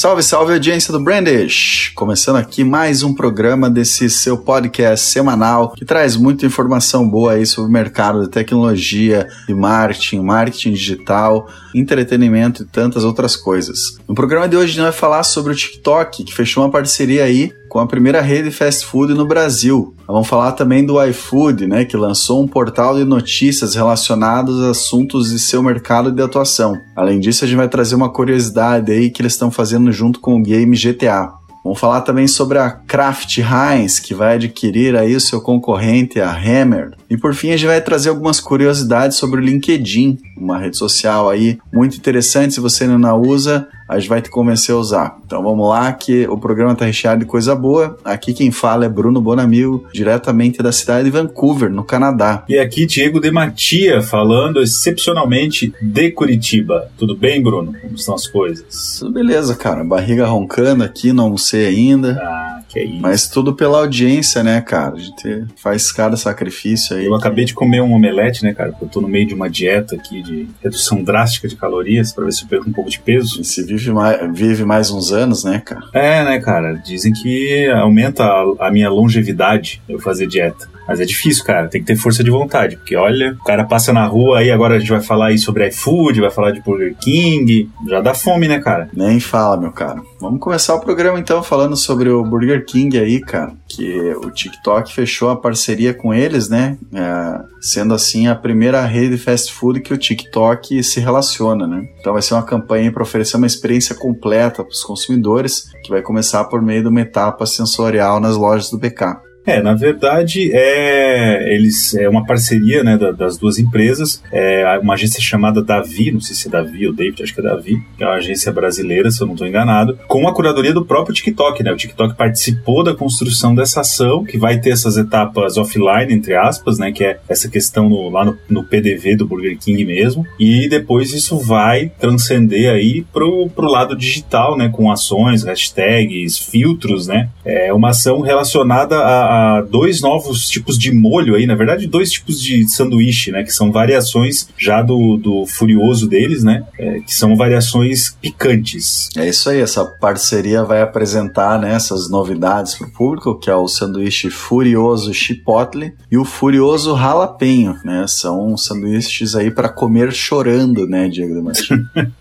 Salve, salve audiência do Brandish! Começando aqui mais um programa desse seu podcast semanal que traz muita informação boa aí sobre o mercado de tecnologia, de marketing, marketing digital, entretenimento e tantas outras coisas. No programa de hoje a gente vai falar sobre o TikTok, que fechou uma parceria aí com a primeira rede fast food no Brasil. Vamos falar também do iFood, né, que lançou um portal de notícias relacionados a assuntos de seu mercado de atuação. Além disso, a gente vai trazer uma curiosidade aí que eles estão fazendo junto com o game GTA. Vamos falar também sobre a Kraft Heinz, que vai adquirir aí o seu concorrente, a Hammer. E por fim, a gente vai trazer algumas curiosidades sobre o LinkedIn, uma rede social aí muito interessante. Se você ainda não usa, a gente vai te convencer a usar. Então vamos lá, que o programa está recheado de coisa boa. Aqui quem fala é Bruno Bonamil, diretamente da cidade de Vancouver, no Canadá. E aqui Diego de Matia, falando excepcionalmente de Curitiba. Tudo bem, Bruno? Como estão as coisas? Tudo beleza, cara. Barriga roncando aqui, não sei ainda. Ah, que isso. Mas tudo pela audiência, né, cara? A gente faz cada sacrifício aí. Eu acabei de comer um omelete, né, cara? Eu tô no meio de uma dieta aqui de redução drástica de calorias para ver se eu perco um pouco de peso. E se vive mais, vive mais uns anos, né, cara? É, né, cara? Dizem que aumenta a, a minha longevidade eu fazer dieta. Mas é difícil, cara. Tem que ter força de vontade. Porque olha, o cara passa na rua aí, agora a gente vai falar aí sobre iFood, vai falar de Burger King. Já dá fome, né, cara? Nem fala, meu cara. Vamos começar o programa então falando sobre o Burger King aí, cara. Que o TikTok fechou a parceria com eles, né? É, sendo assim a primeira rede fast food que o TikTok se relaciona, né? Então vai ser uma campanha para oferecer uma experiência completa para os consumidores, que vai começar por meio de uma etapa sensorial nas lojas do BK. É, na verdade, é, eles, é uma parceria né, das duas empresas, é uma agência chamada Davi, não sei se é Davi ou David, acho que é Davi, que é uma agência brasileira, se eu não estou enganado, com a curadoria do próprio TikTok, né? O TikTok participou da construção dessa ação, que vai ter essas etapas offline, entre aspas, né? Que é essa questão no, lá no, no, PDV do Burger King mesmo, e depois isso vai transcender aí pro, pro lado digital, né? Com ações, hashtags, filtros, né? É uma ação relacionada a a dois novos tipos de molho aí, na verdade, dois tipos de sanduíche, né? Que são variações já do, do Furioso deles, né? É, que são variações picantes. É isso aí, essa parceria vai apresentar né, essas novidades para o público, que é o sanduíche Furioso Chipotle e o Furioso Jalapeno, né? São sanduíches aí para comer chorando, né, Diego Martins?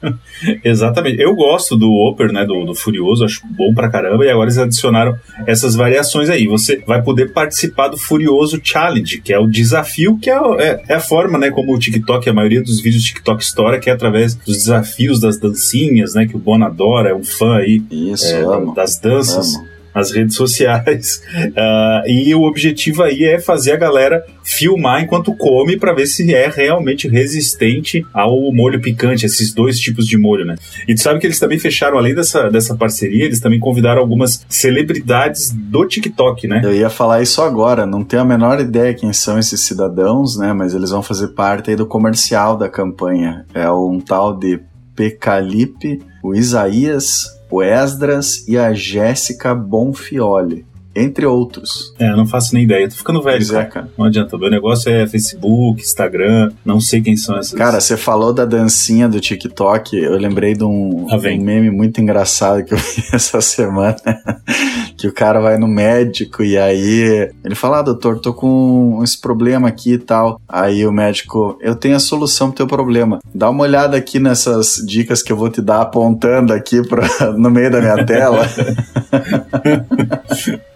Exatamente. Eu gosto do Whopper, né, do, do Furioso, acho bom pra caramba, e agora eles adicionaram essas variações aí. Você vai vai poder participar do Furioso Challenge, que é o desafio, que é, é, é, a forma, né, como o TikTok, a maioria dos vídeos TikTok estoura, que é através dos desafios das dancinhas, né, que o Bon adora, é um fã aí Isso, é, das danças. amo nas redes sociais. Uh, e o objetivo aí é fazer a galera filmar enquanto come para ver se é realmente resistente ao molho picante, esses dois tipos de molho, né? E tu sabe que eles também fecharam, além dessa, dessa parceria, eles também convidaram algumas celebridades do TikTok, né? Eu ia falar isso agora, não tenho a menor ideia quem são esses cidadãos, né? Mas eles vão fazer parte aí do comercial da campanha. É um tal de Pecalipe, o Isaías, o Esdras e a Jéssica Bonfioli entre outros. É, eu não faço nem ideia. Tô ficando velho, cara. É, cara. Não adianta. Meu negócio é Facebook, Instagram, não sei quem são essas. Cara, você falou da dancinha do TikTok. Eu lembrei de um, ah, um meme muito engraçado que eu vi essa semana. que o cara vai no médico e aí ele fala: ah, doutor, tô com esse problema aqui e tal. Aí o médico, eu tenho a solução pro teu problema. Dá uma olhada aqui nessas dicas que eu vou te dar apontando aqui pra, no meio da minha tela.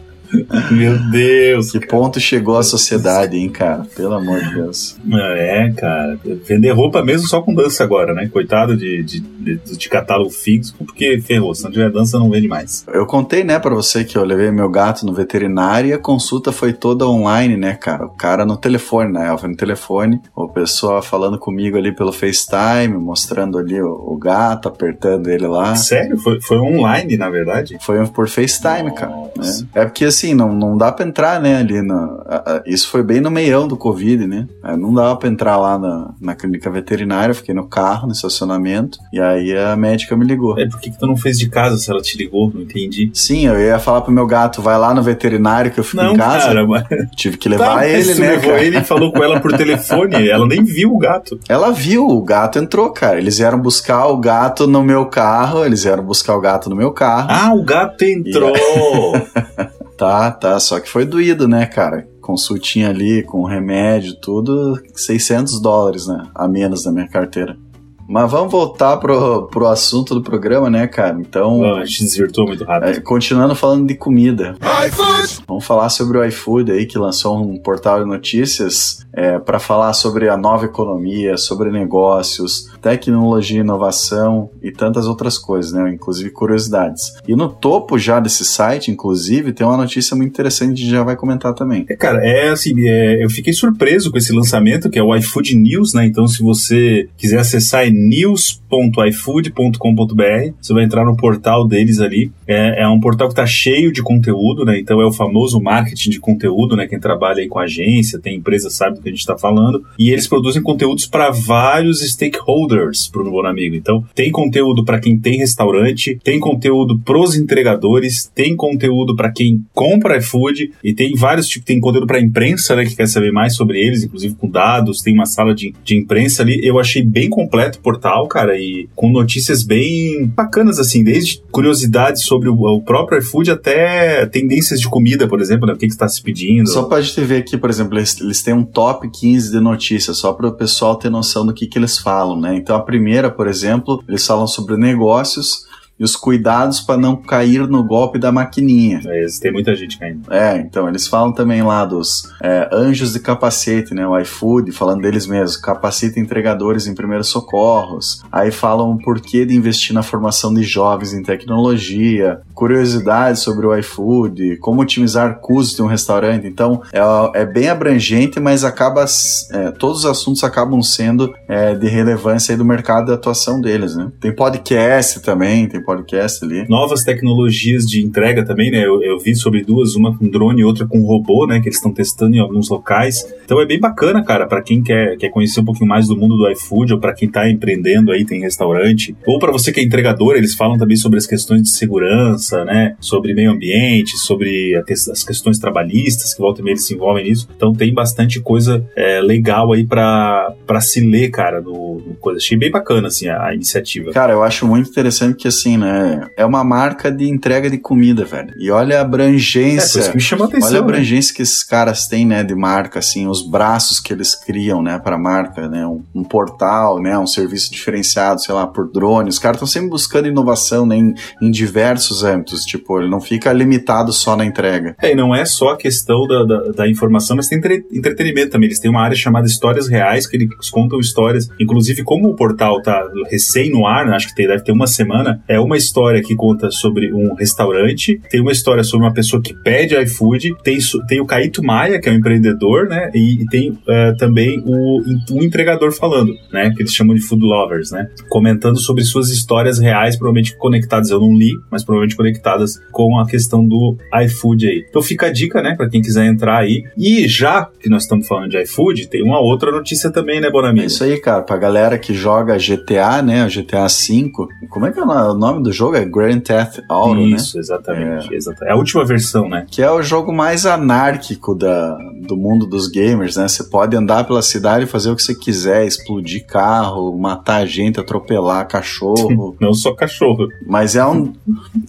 Meu Deus. Que cara. ponto chegou a sociedade, hein, cara? Pelo amor de Deus. É, cara. Vender roupa mesmo só com dança agora, né? Coitado de, de, de, de catálogo fixo, porque ferrou. Se não tiver dança, não vende mais. Eu contei, né, pra você que eu levei meu gato no veterinário e a consulta foi toda online, né, cara? O cara no telefone, né? Foi no telefone, o pessoa falando comigo ali pelo FaceTime, mostrando ali o, o gato, apertando ele lá. Sério? Foi, foi online, na verdade? Foi por FaceTime, Nossa. cara. Né? É porque assim, assim, não, não dá pra entrar, né, ali na... Isso foi bem no meião do Covid, né? Não dava pra entrar lá na, na clínica veterinária, fiquei no carro, no estacionamento, e aí a médica me ligou. É, por que, que tu não fez de casa se ela te ligou? Não entendi. Sim, eu ia falar pro meu gato, vai lá no veterinário que eu fico não, em casa. Cara, mas... Tive que levar tá, ele, né? levou cara? ele e falou com ela por telefone, ela nem viu o gato. Ela viu, o gato entrou, cara. Eles vieram buscar o gato no meu carro, eles vieram buscar o gato no meu carro. Ah, o gato entrou! tá, tá, só que foi doído, né, cara? Consultinha ali, com remédio, tudo, 600 dólares, né? A menos na minha carteira. Mas vamos voltar pro, pro assunto do programa, né, cara? Então. Não, a gente desvirtuou muito rápido. É, continuando falando de comida. iFood! Vamos falar sobre o iFood aí, que lançou um portal de notícias é, para falar sobre a nova economia, sobre negócios, tecnologia, inovação e tantas outras coisas, né? Inclusive curiosidades. E no topo já desse site, inclusive, tem uma notícia muito interessante que a gente já vai comentar também. É, cara, é assim, é, eu fiquei surpreso com esse lançamento, que é o iFood News, né? Então, se você quiser acessar news.ifood.com.br. Você vai entrar no portal deles ali. É, é um portal que está cheio de conteúdo, né? Então é o famoso marketing de conteúdo, né? Quem trabalha aí com agência, tem empresa, sabe do que a gente está falando. E eles produzem conteúdos para vários stakeholders, Bruno Bonamigo. Então tem conteúdo para quem tem restaurante, tem conteúdo pros entregadores, tem conteúdo para quem compra iFood e tem vários tipos, tem conteúdo para imprensa, né? Que quer saber mais sobre eles, inclusive com dados, tem uma sala de, de imprensa ali. Eu achei bem completo portal, cara, e com notícias bem bacanas, assim, desde curiosidades sobre o, o próprio iFood até tendências de comida, por exemplo, né? O que, que está se pedindo. Só pra gente ver aqui, por exemplo, eles, eles têm um top 15 de notícias, só para o pessoal ter noção do que, que eles falam, né? Então a primeira, por exemplo, eles falam sobre negócios e os cuidados para não cair no golpe da maquininha. É, tem muita gente caindo. É, então eles falam também lá dos é, anjos de capacete, né? O iFood, falando deles mesmos, capacita entregadores em primeiros socorros. Aí falam o porquê de investir na formação de jovens em tecnologia, curiosidades sobre o iFood, como otimizar custos de um restaurante. Então é, é bem abrangente, mas acaba é, todos os assuntos acabam sendo é, de relevância do mercado de atuação deles, né? Tem podcast também, tem podcast ali. Novas tecnologias de entrega também, né? Eu, eu vi sobre duas, uma com drone e outra com robô, né? Que eles estão testando em alguns locais. Então é bem bacana, cara, para quem quer, quer conhecer um pouquinho mais do mundo do iFood ou para quem tá empreendendo aí, tem restaurante, ou para você que é entregador, eles falam também sobre as questões de segurança, né? Sobre meio ambiente, sobre as questões trabalhistas, que volta e meia eles se envolvem nisso. Então tem bastante coisa é, legal aí para se ler, cara, no, no coisa. Achei bem bacana, assim, a, a iniciativa. Cara, eu acho muito interessante que, assim, assim, né? É uma marca de entrega de comida, velho. E olha a abrangência. É, me chama atenção, olha a né? abrangência né? que esses caras têm, né, de marca, assim, os braços que eles criam, né, para marca, né? Um, um, portal, né? Um serviço diferenciado, sei lá, por drone. Os caras estão sempre buscando inovação, né, em, em, diversos âmbitos. Tipo, ele não fica limitado só na entrega. É, e não é só a questão da, da, da informação, mas tem entre, entretenimento também. Eles têm uma área chamada Histórias Reais, que eles contam histórias. Inclusive, como o portal tá recém no ar, né, acho que tem, deve ter uma semana, é uma história que conta sobre um restaurante, tem uma história sobre uma pessoa que pede iFood, tem, tem o Caíto Maia, que é um empreendedor, né? E, e tem uh, também o, entregador falando, né? Que eles chamam de food lovers, né? Comentando sobre suas histórias reais, provavelmente conectadas. Eu não li, mas provavelmente conectadas com a questão do iFood aí. Então fica a dica, né? Pra quem quiser entrar aí. E já que nós estamos falando de iFood, tem uma outra notícia também, né, Bonamigo? É isso aí, cara. Pra galera que joga GTA, né? GTA V. Como é que é o nome do jogo? É Grand Theft Auto, Isso, né? Isso, exatamente, é. exatamente. É a última versão, né? Que é o jogo mais anárquico da, do mundo dos gamers, né? Você pode andar pela cidade e fazer o que você quiser, explodir carro, matar gente, atropelar cachorro. Não só cachorro. Mas é um...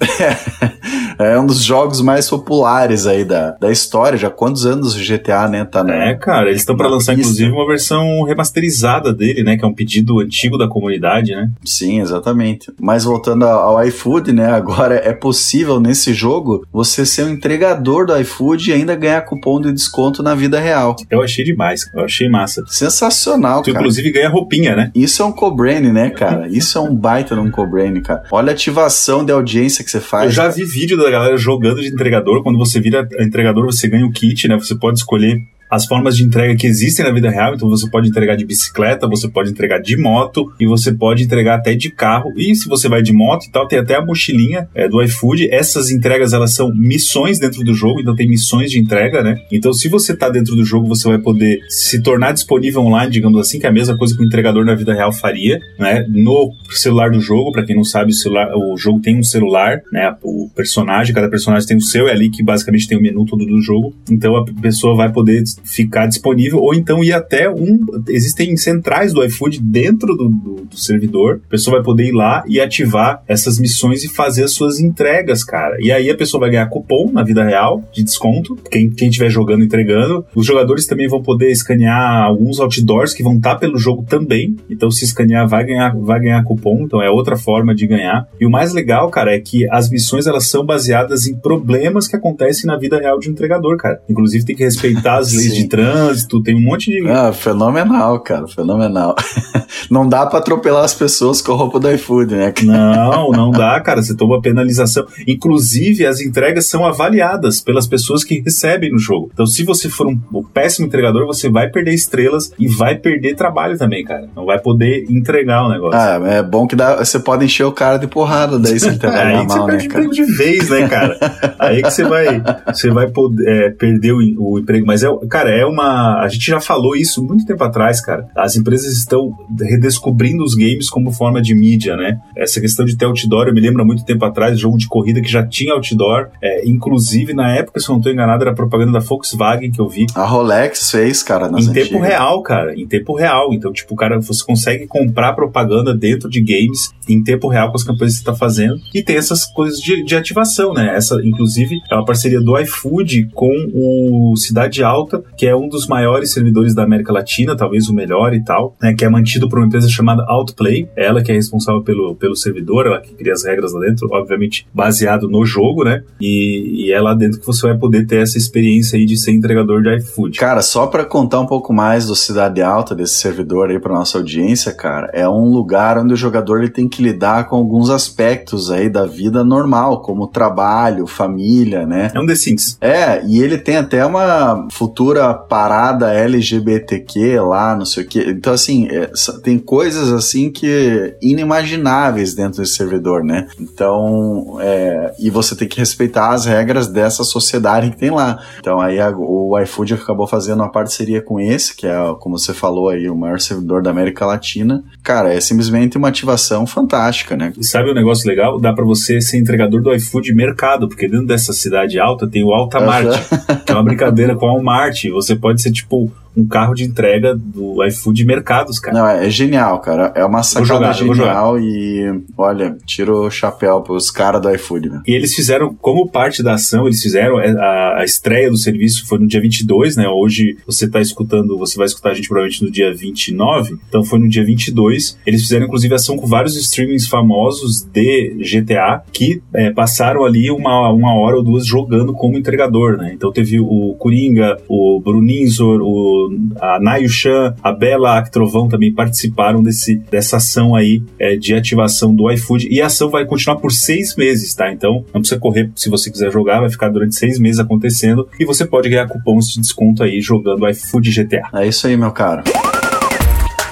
é um dos jogos mais populares aí da, da história. Já quantos anos o GTA, né, tá na, É, cara, eles estão para lançar, pista. inclusive, uma versão remasterizada dele, né? Que é um pedido antigo da comunidade, né? Sim, exatamente. Mas voltando ao iFood, né? Agora é possível nesse jogo você ser um entregador do iFood e ainda ganhar cupom de desconto na vida real. Eu achei demais, eu achei massa. Sensacional, tu, cara. inclusive ganha roupinha, né? Isso é um co-brain, né, cara? Isso é um baita de um co-brain, cara. Olha a ativação de audiência que você faz. Eu já vi vídeo da galera jogando de entregador. Quando você vira entregador, você ganha o kit, né? Você pode escolher as formas de entrega que existem na vida real. Então você pode entregar de bicicleta, você pode entregar de moto e você pode entregar até de carro. E se você vai de moto e tal, tem até a mochilinha é, do iFood. Essas entregas elas são missões dentro do jogo, então tem missões de entrega, né? Então se você tá dentro do jogo, você vai poder se tornar disponível online, digamos assim, que é a mesma coisa que o entregador na vida real faria, né? No celular do jogo, para quem não sabe, o, celular, o jogo tem um celular, né? O personagem, cada personagem tem o seu, é ali que basicamente tem o menu todo do jogo. Então a pessoa vai poder ficar disponível, ou então ir até um. Existem centrais do iFood dentro do, do, do servidor. A pessoa vai poder ir lá e ativar essas missões e fazer as suas entregas, cara. E aí a pessoa vai ganhar cupom na vida real de desconto. Quem, quem estiver jogando, entregando. Os jogadores também vão poder escanear alguns outdoors que vão estar pelo jogo também. Então, se escanear, vai ganhar, vai ganhar cupom. Então, é outra forma de ganhar. E o mais legal, cara, é que as missões elas são baseadas em problemas que acontecem na vida real de um entregador, cara. Inclusive, tem que respeitar as leis de trânsito, tem um monte de. Ah, fenomenal, cara, fenomenal. não dá para atropelar as pessoas com a roupa do iFood, né? Não, não dá, cara. Você toma penalização. Inclusive, as entregas são avaliadas pelas pessoas que recebem no jogo. Então, se você for um, péssimo entregador, você vai perder estrelas e vai perder trabalho também, cara. Não vai poder entregar o negócio. Ah, é bom que dá, você pode encher o cara de porrada daí se entregar aí mal, você né, cara? de vez, né, cara? aí que você vai, você vai poder, é, perder o, o, emprego. Mas, é, cara, é uma... A gente já falou isso muito tempo atrás, cara. As empresas estão redescobrindo os games como forma de mídia, né? Essa questão de ter outdoor, eu me lembro há muito tempo atrás, jogo de corrida que já tinha outdoor. É, inclusive, na época, se eu não estou enganado, era propaganda da Volkswagen que eu vi. A Rolex fez, cara, nas Em antigas. tempo real, cara. Em tempo real. Então, tipo, cara, você consegue comprar propaganda dentro de games em tempo real com as campanhas que você está fazendo. E tem essas coisas de, de ativação, né? Essa, inclusive, é uma parceria do iFood com o Cidade Alta, que é um dos maiores servidores da América Latina, talvez o melhor e tal, né? Que é mantido por uma empresa chamada Outplay. Ela que é responsável pelo, pelo servidor, ela que cria as regras lá dentro, obviamente baseado no jogo, né? E, e é lá dentro que você vai poder ter essa experiência aí de ser entregador de iFood. Cara, só para contar um pouco mais do Cidade Alta, desse servidor aí para nossa audiência, cara, é um lugar onde o jogador ele tem que lidar com alguns aspectos aí da vida normal, como trabalho, família, né? É um The Sims. É, e ele tem até uma futura parada LGBTQ lá, não sei o que. Então, assim, é, tem coisas assim que inimagináveis dentro desse servidor, né? Então, é, e você tem que respeitar as regras dessa sociedade que tem lá. Então, aí a, o iFood acabou fazendo uma parceria com esse, que é, como você falou aí, o maior servidor da América Latina. Cara, é simplesmente uma ativação fantástica, né? E sabe o um negócio legal? Dá para você ser entregador do iFood mercado, porque dentro dessa cidade alta tem o Altamart, uhum. que é uma brincadeira com o Walmart. Você pode ser tipo um carro de entrega do iFood Mercados, cara. Não, é, é genial, cara. É uma sacada jogar, genial e, olha, tiro o chapéu pros caras do iFood, né? E eles fizeram, como parte da ação, eles fizeram é, a, a, estreia do serviço foi no dia 22, né? Hoje você tá escutando, você vai escutar a gente provavelmente no dia 29, então foi no dia 22. Eles fizeram, inclusive, ação com vários streamings famosos de GTA que é, passaram ali uma, uma hora ou duas jogando como entregador, né? Então teve o Coringa, o Bruninzor, o a Nayu Chan, a Bela Actrovão também participaram desse, dessa ação aí é, de ativação do iFood. E a ação vai continuar por seis meses, tá? Então não precisa correr se você quiser jogar, vai ficar durante seis meses acontecendo e você pode ganhar cupons de desconto aí jogando iFood GTA. É isso aí, meu caro.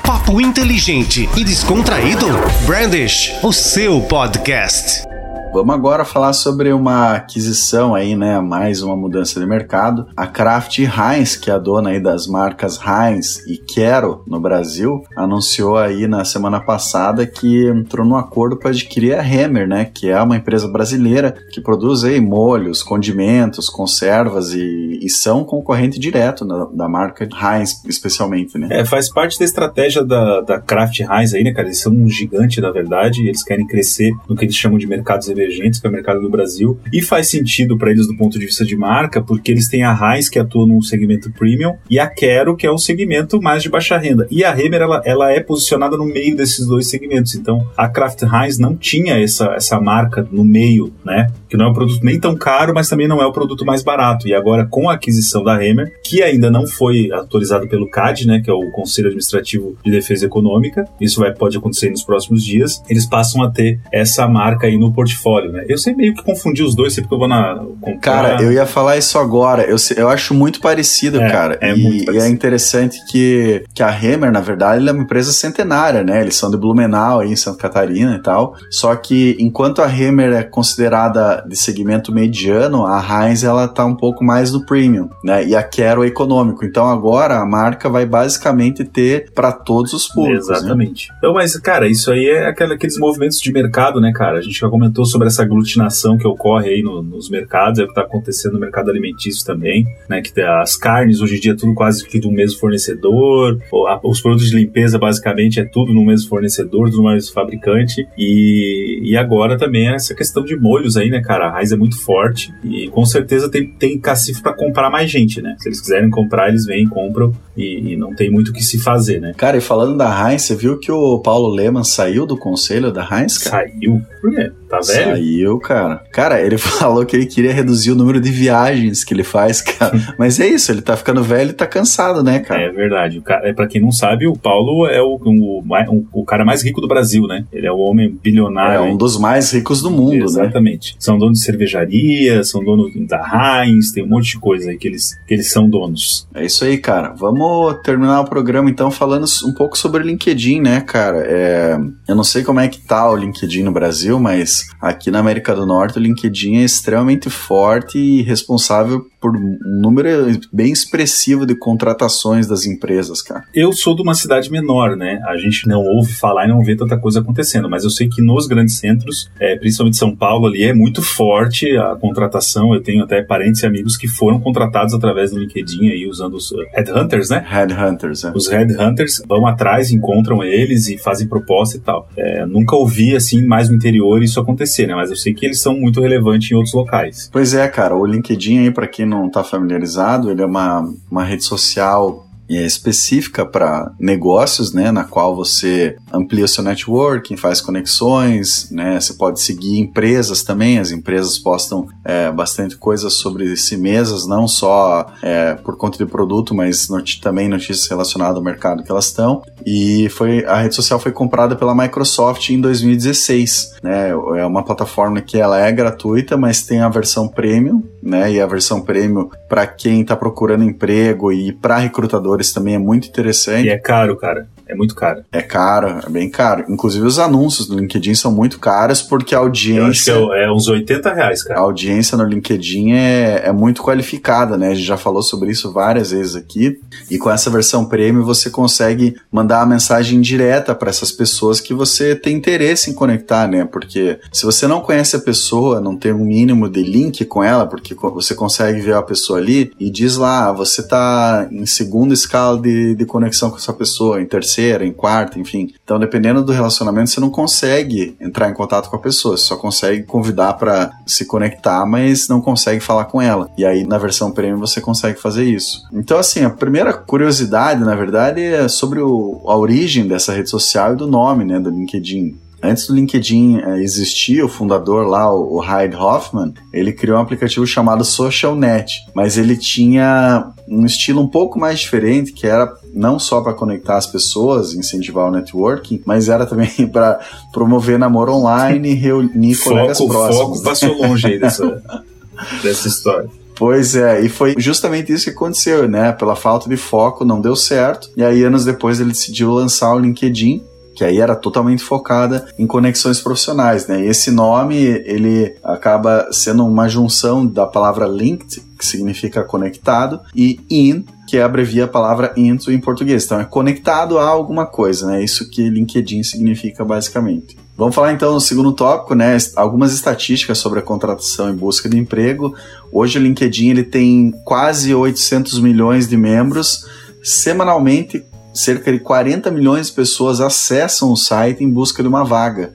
Papo inteligente e descontraído? Brandish, o seu podcast. Vamos agora falar sobre uma aquisição aí, né? Mais uma mudança de mercado. A Kraft Heinz, que é a dona aí das marcas Heinz e Quero no Brasil, anunciou aí na semana passada que entrou num acordo para adquirir a Hammer, né? Que é uma empresa brasileira que produz aí molhos, condimentos, conservas e, e são concorrente direto da, da, marca Heinz, especialmente, né? É, faz parte da estratégia da, da Kraft Heinz aí, né, cara? Eles são um gigante, na verdade, e eles querem crescer no que eles chamam de mercados emergentes emergentes para o mercado do Brasil e faz sentido para eles do ponto de vista de marca, porque eles têm a Heinz que atua num segmento premium e a Quero que é o segmento mais de baixa renda. E a Hemer ela, ela é posicionada no meio desses dois segmentos. Então a Kraft Heinz não tinha essa, essa marca no meio, né? que não é um produto nem tão caro, mas também não é o produto mais barato. E agora, com a aquisição da Hammer, que ainda não foi autorizado pelo CAD, né, que é o Conselho Administrativo de Defesa Econômica, isso vai, pode acontecer nos próximos dias, eles passam a ter essa marca aí no portfólio, né? Eu sei meio que confundir os dois, sempre que eu vou na. Comprar. Cara, eu ia falar isso agora. Eu, eu acho muito parecido, é, cara. É e, muito parecido. e é interessante que, que a Hammer, na verdade, é uma empresa centenária, né? Eles são de Blumenau, aí em Santa Catarina e tal. Só que enquanto a Hammer é considerada de segmento mediano, a Heinz ela tá um pouco mais no premium, né? E a Quero é econômico. Então agora a marca vai basicamente ter para todos os públicos. Né? Exatamente. Né? Então, mas, cara, isso aí é aquela, aqueles movimentos de mercado, né, cara? A gente já comentou sobre essa aglutinação que ocorre aí no, nos mercados, é o que está acontecendo no mercado alimentício também, né? Que as carnes hoje em dia é tudo quase que do mesmo fornecedor, os produtos de limpeza basicamente é tudo no mesmo fornecedor, no mesmo fabricante, e, e agora também essa questão de molhos aí, né, cara? A raiz é muito forte e com certeza tem, tem cacife para comprar mais gente, né? Se eles quiserem comprar, eles vêm, compram e, e não tem muito o que se fazer, né? Cara, e falando da Heinz, você viu que o Paulo Leman saiu do conselho da Heinz, cara? Saiu? Por quê? Tá velho? Saiu, cara. Cara, ele falou que ele queria reduzir o número de viagens que ele faz, cara. Mas é isso, ele tá ficando velho e tá cansado, né, cara? É verdade. O cara, é, pra quem não sabe, o Paulo é o, o, o, o cara mais rico do Brasil, né? Ele é o homem bilionário. É um dos mais ricos do mundo, Exatamente. né? Exatamente. São donos de cervejaria, são donos da Heinz, tem um monte de coisa aí que eles, que eles são donos. É isso aí, cara. Vamos terminar o programa então falando um pouco sobre o LinkedIn, né, cara? É, eu não sei como é que tá o LinkedIn no Brasil, mas aqui na América do Norte o LinkedIn é extremamente forte e responsável por um número bem expressivo de contratações das empresas, cara. Eu sou de uma cidade menor, né? A gente não ouve falar e não vê tanta coisa acontecendo, mas eu sei que nos grandes centros, é, principalmente São Paulo ali, é muito forte a contratação. Eu tenho até parentes e amigos que foram contratados através do LinkedIn aí, usando os uh, headhunters, né? Headhunters, é. Os headhunters vão atrás, encontram eles e fazem proposta e tal. É, nunca ouvi, assim, mais no interior isso acontecer, né? Mas eu sei que eles são muito relevantes em outros locais. Pois é, cara. O LinkedIn aí, para quem não está familiarizado, ele é uma, uma rede social específica para negócios, né, na qual você amplia o seu networking, faz conexões, né, você pode seguir empresas também, as empresas postam é, bastante coisas sobre si mesmas, não só é, por conta de produto, mas not também notícias relacionadas ao mercado que elas estão. E foi a rede social foi comprada pela Microsoft em 2016, né, é uma plataforma que ela é gratuita, mas tem a versão premium, né, e a versão premium para quem está procurando emprego e para recrutadores também é muito interessante. E é caro, cara. É muito caro. É caro, é bem caro. Inclusive os anúncios do LinkedIn são muito caros porque a audiência. Eu acho que é, é uns 80 reais, cara. A audiência no LinkedIn é, é muito qualificada, né? A gente já falou sobre isso várias vezes aqui. E com essa versão premium você consegue mandar a mensagem direta para essas pessoas que você tem interesse em conectar, né? Porque se você não conhece a pessoa, não tem um mínimo de link com ela, porque você consegue ver a pessoa ali e diz lá, ah, você tá em segunda escala de, de conexão com essa pessoa, em terceira terceira, em quarta, enfim. Então, dependendo do relacionamento, você não consegue entrar em contato com a pessoa, você só consegue convidar para se conectar, mas não consegue falar com ela. E aí, na versão premium, você consegue fazer isso. Então, assim, a primeira curiosidade, na verdade, é sobre o, a origem dessa rede social e do nome, né, do LinkedIn. Antes do LinkedIn é, existir, o fundador lá, o Hyde Hoffman, ele criou um aplicativo chamado SocialNet, mas ele tinha um estilo um pouco mais diferente, que era não só para conectar as pessoas, incentivar o networking, mas era também para promover namoro online e reunir foco, colegas próximos. O foco passou longe aí dessa, dessa história. Pois é, e foi justamente isso que aconteceu, né? Pela falta de foco, não deu certo. E aí, anos depois, ele decidiu lançar o LinkedIn, que aí era totalmente focada em conexões profissionais, né? E esse nome, ele acaba sendo uma junção da palavra linked, que significa conectado, e in, que abrevia a palavra into em português. Então é conectado a alguma coisa, né? Isso que LinkedIn significa basicamente. Vamos falar então no segundo tópico, né? Algumas estatísticas sobre a contratação e busca de emprego. Hoje o LinkedIn ele tem quase 800 milhões de membros. Semanalmente, cerca de 40 milhões de pessoas acessam o site em busca de uma vaga.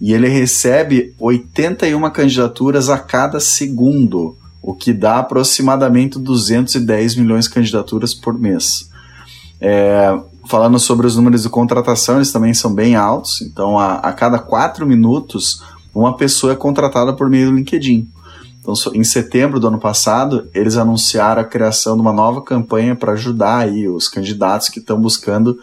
E ele recebe 81 candidaturas a cada segundo, o que dá aproximadamente 210 milhões de candidaturas por mês. É, falando sobre os números de contratação, eles também são bem altos. Então, a, a cada quatro minutos, uma pessoa é contratada por meio do LinkedIn. Então, em setembro do ano passado, eles anunciaram a criação de uma nova campanha para ajudar aí os candidatos que estão buscando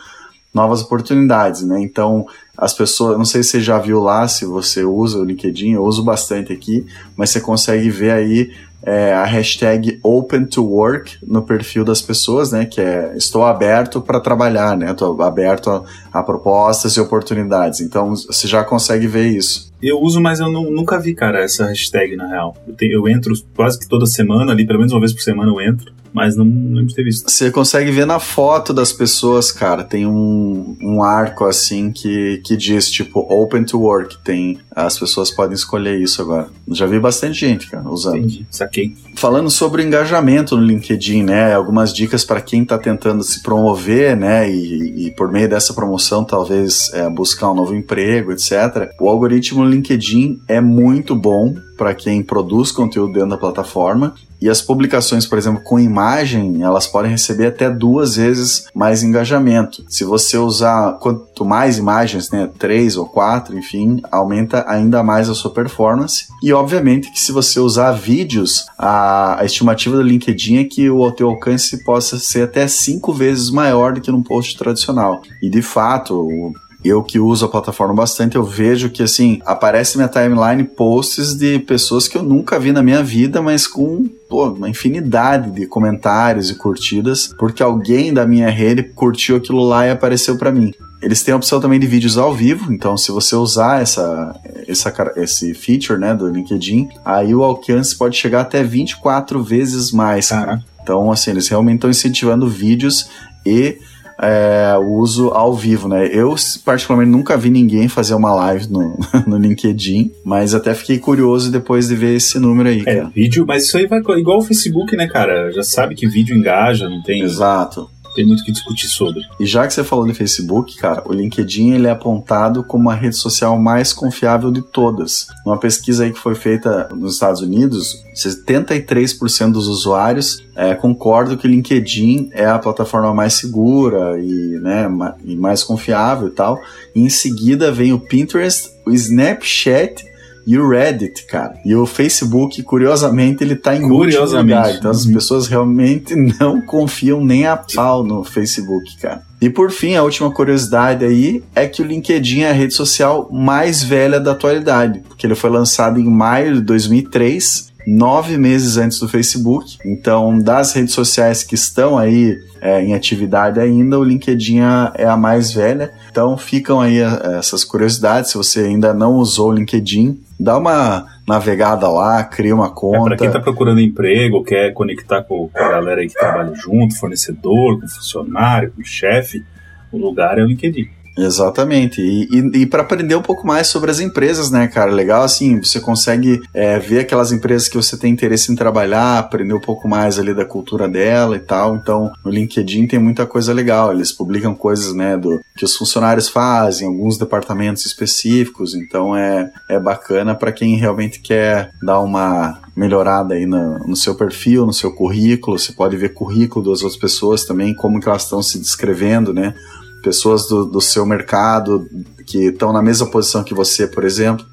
novas oportunidades, né? Então, as pessoas, não sei se você já viu lá, se você usa o LinkedIn, eu uso bastante aqui, mas você consegue ver aí é, a hashtag Open to Work no perfil das pessoas, né? Que é estou aberto para trabalhar, né? Estou aberto a, a, propostas e oportunidades. Então você já consegue ver isso. Eu uso, mas eu não, nunca vi, cara, essa hashtag na real. Eu, te, eu entro quase que toda semana ali, pelo menos uma vez por semana eu entro mas não lembro de ter visto. Você consegue ver na foto das pessoas, cara, tem um, um arco assim que, que diz tipo Open to Work. Tem as pessoas podem escolher isso agora. Já vi bastante gente, cara, usando. Entendi, saquei. Falando sobre engajamento no LinkedIn, né? Algumas dicas para quem está tentando se promover, né? E, e, por meio dessa promoção, talvez é, buscar um novo emprego, etc. O algoritmo LinkedIn é muito bom para quem produz conteúdo dentro da plataforma e as publicações, por exemplo, com imagem, elas podem receber até duas vezes mais engajamento. Se você usar quanto mais imagens, né, três ou quatro, enfim, aumenta ainda mais a sua performance. E obviamente que se você usar vídeos, a, a estimativa do LinkedIn é que o teu alcance possa ser até cinco vezes maior do que num post tradicional. E de fato, eu que uso a plataforma bastante, eu vejo que assim, aparece minha timeline posts de pessoas que eu nunca vi na minha vida, mas com pô, uma infinidade de comentários e curtidas, porque alguém da minha rede curtiu aquilo lá e apareceu para mim. Eles têm a opção também de vídeos ao vivo, então se você usar essa, essa, esse feature né, do LinkedIn, aí o alcance pode chegar até 24 vezes mais. Cara. Então, assim, eles realmente estão incentivando vídeos e é, o uso ao vivo, né? Eu, particularmente, nunca vi ninguém fazer uma live no, no LinkedIn, mas até fiquei curioso depois de ver esse número aí. É, cara. vídeo, mas isso aí vai igual o Facebook, né, cara? Já sabe que vídeo engaja, não tem. Exato tem muito que discutir sobre. E já que você falou de Facebook, cara, o LinkedIn ele é apontado como a rede social mais confiável de todas. Uma pesquisa aí que foi feita nos Estados Unidos, 73% dos usuários é, concordam que o LinkedIn é a plataforma mais segura e, né, e mais confiável e tal. E em seguida vem o Pinterest, o Snapchat e o Reddit, cara. E o Facebook, curiosamente, ele tá em último lugar. Então as pessoas realmente não confiam nem a pau no Facebook, cara. E por fim, a última curiosidade aí é que o LinkedIn é a rede social mais velha da atualidade, porque ele foi lançado em maio de 2003 nove meses antes do Facebook. Então, das redes sociais que estão aí é, em atividade ainda, o LinkedIn é a mais velha. Então, ficam aí é, essas curiosidades. Se você ainda não usou o LinkedIn, dá uma navegada lá, cria uma conta. É, para quem está procurando emprego, quer conectar com a galera aí que trabalha junto, fornecedor, com funcionário, com chefe, o lugar é o LinkedIn. Exatamente. E, e, e para aprender um pouco mais sobre as empresas, né, cara? Legal assim, você consegue é, ver aquelas empresas que você tem interesse em trabalhar, aprender um pouco mais ali da cultura dela e tal. Então, no LinkedIn tem muita coisa legal. Eles publicam coisas, né, do que os funcionários fazem, alguns departamentos específicos. Então, é, é bacana para quem realmente quer dar uma melhorada aí no, no, seu perfil, no seu currículo. Você pode ver currículo das outras pessoas também, como que elas estão se descrevendo, né? Pessoas do, do seu mercado que estão na mesma posição que você, por exemplo.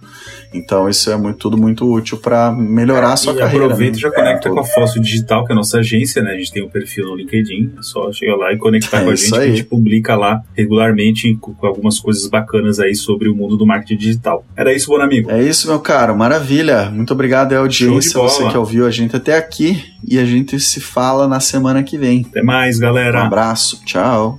Então isso é muito, tudo muito útil para melhorar a sua e carreira. Aproveita e já conecta é, com a Fóssil Digital, que é a nossa agência, né? A gente tem um perfil no LinkedIn, é só chegar lá e conectar é com a gente, que a gente publica lá regularmente com, com, algumas coisas bacanas aí sobre o mundo do marketing digital. Era isso, bom amigo? É isso, meu caro, maravilha. Muito obrigado à audiência, você que ouviu a gente até aqui e a gente se fala na semana que vem. Até mais, galera. Um abraço, tchau.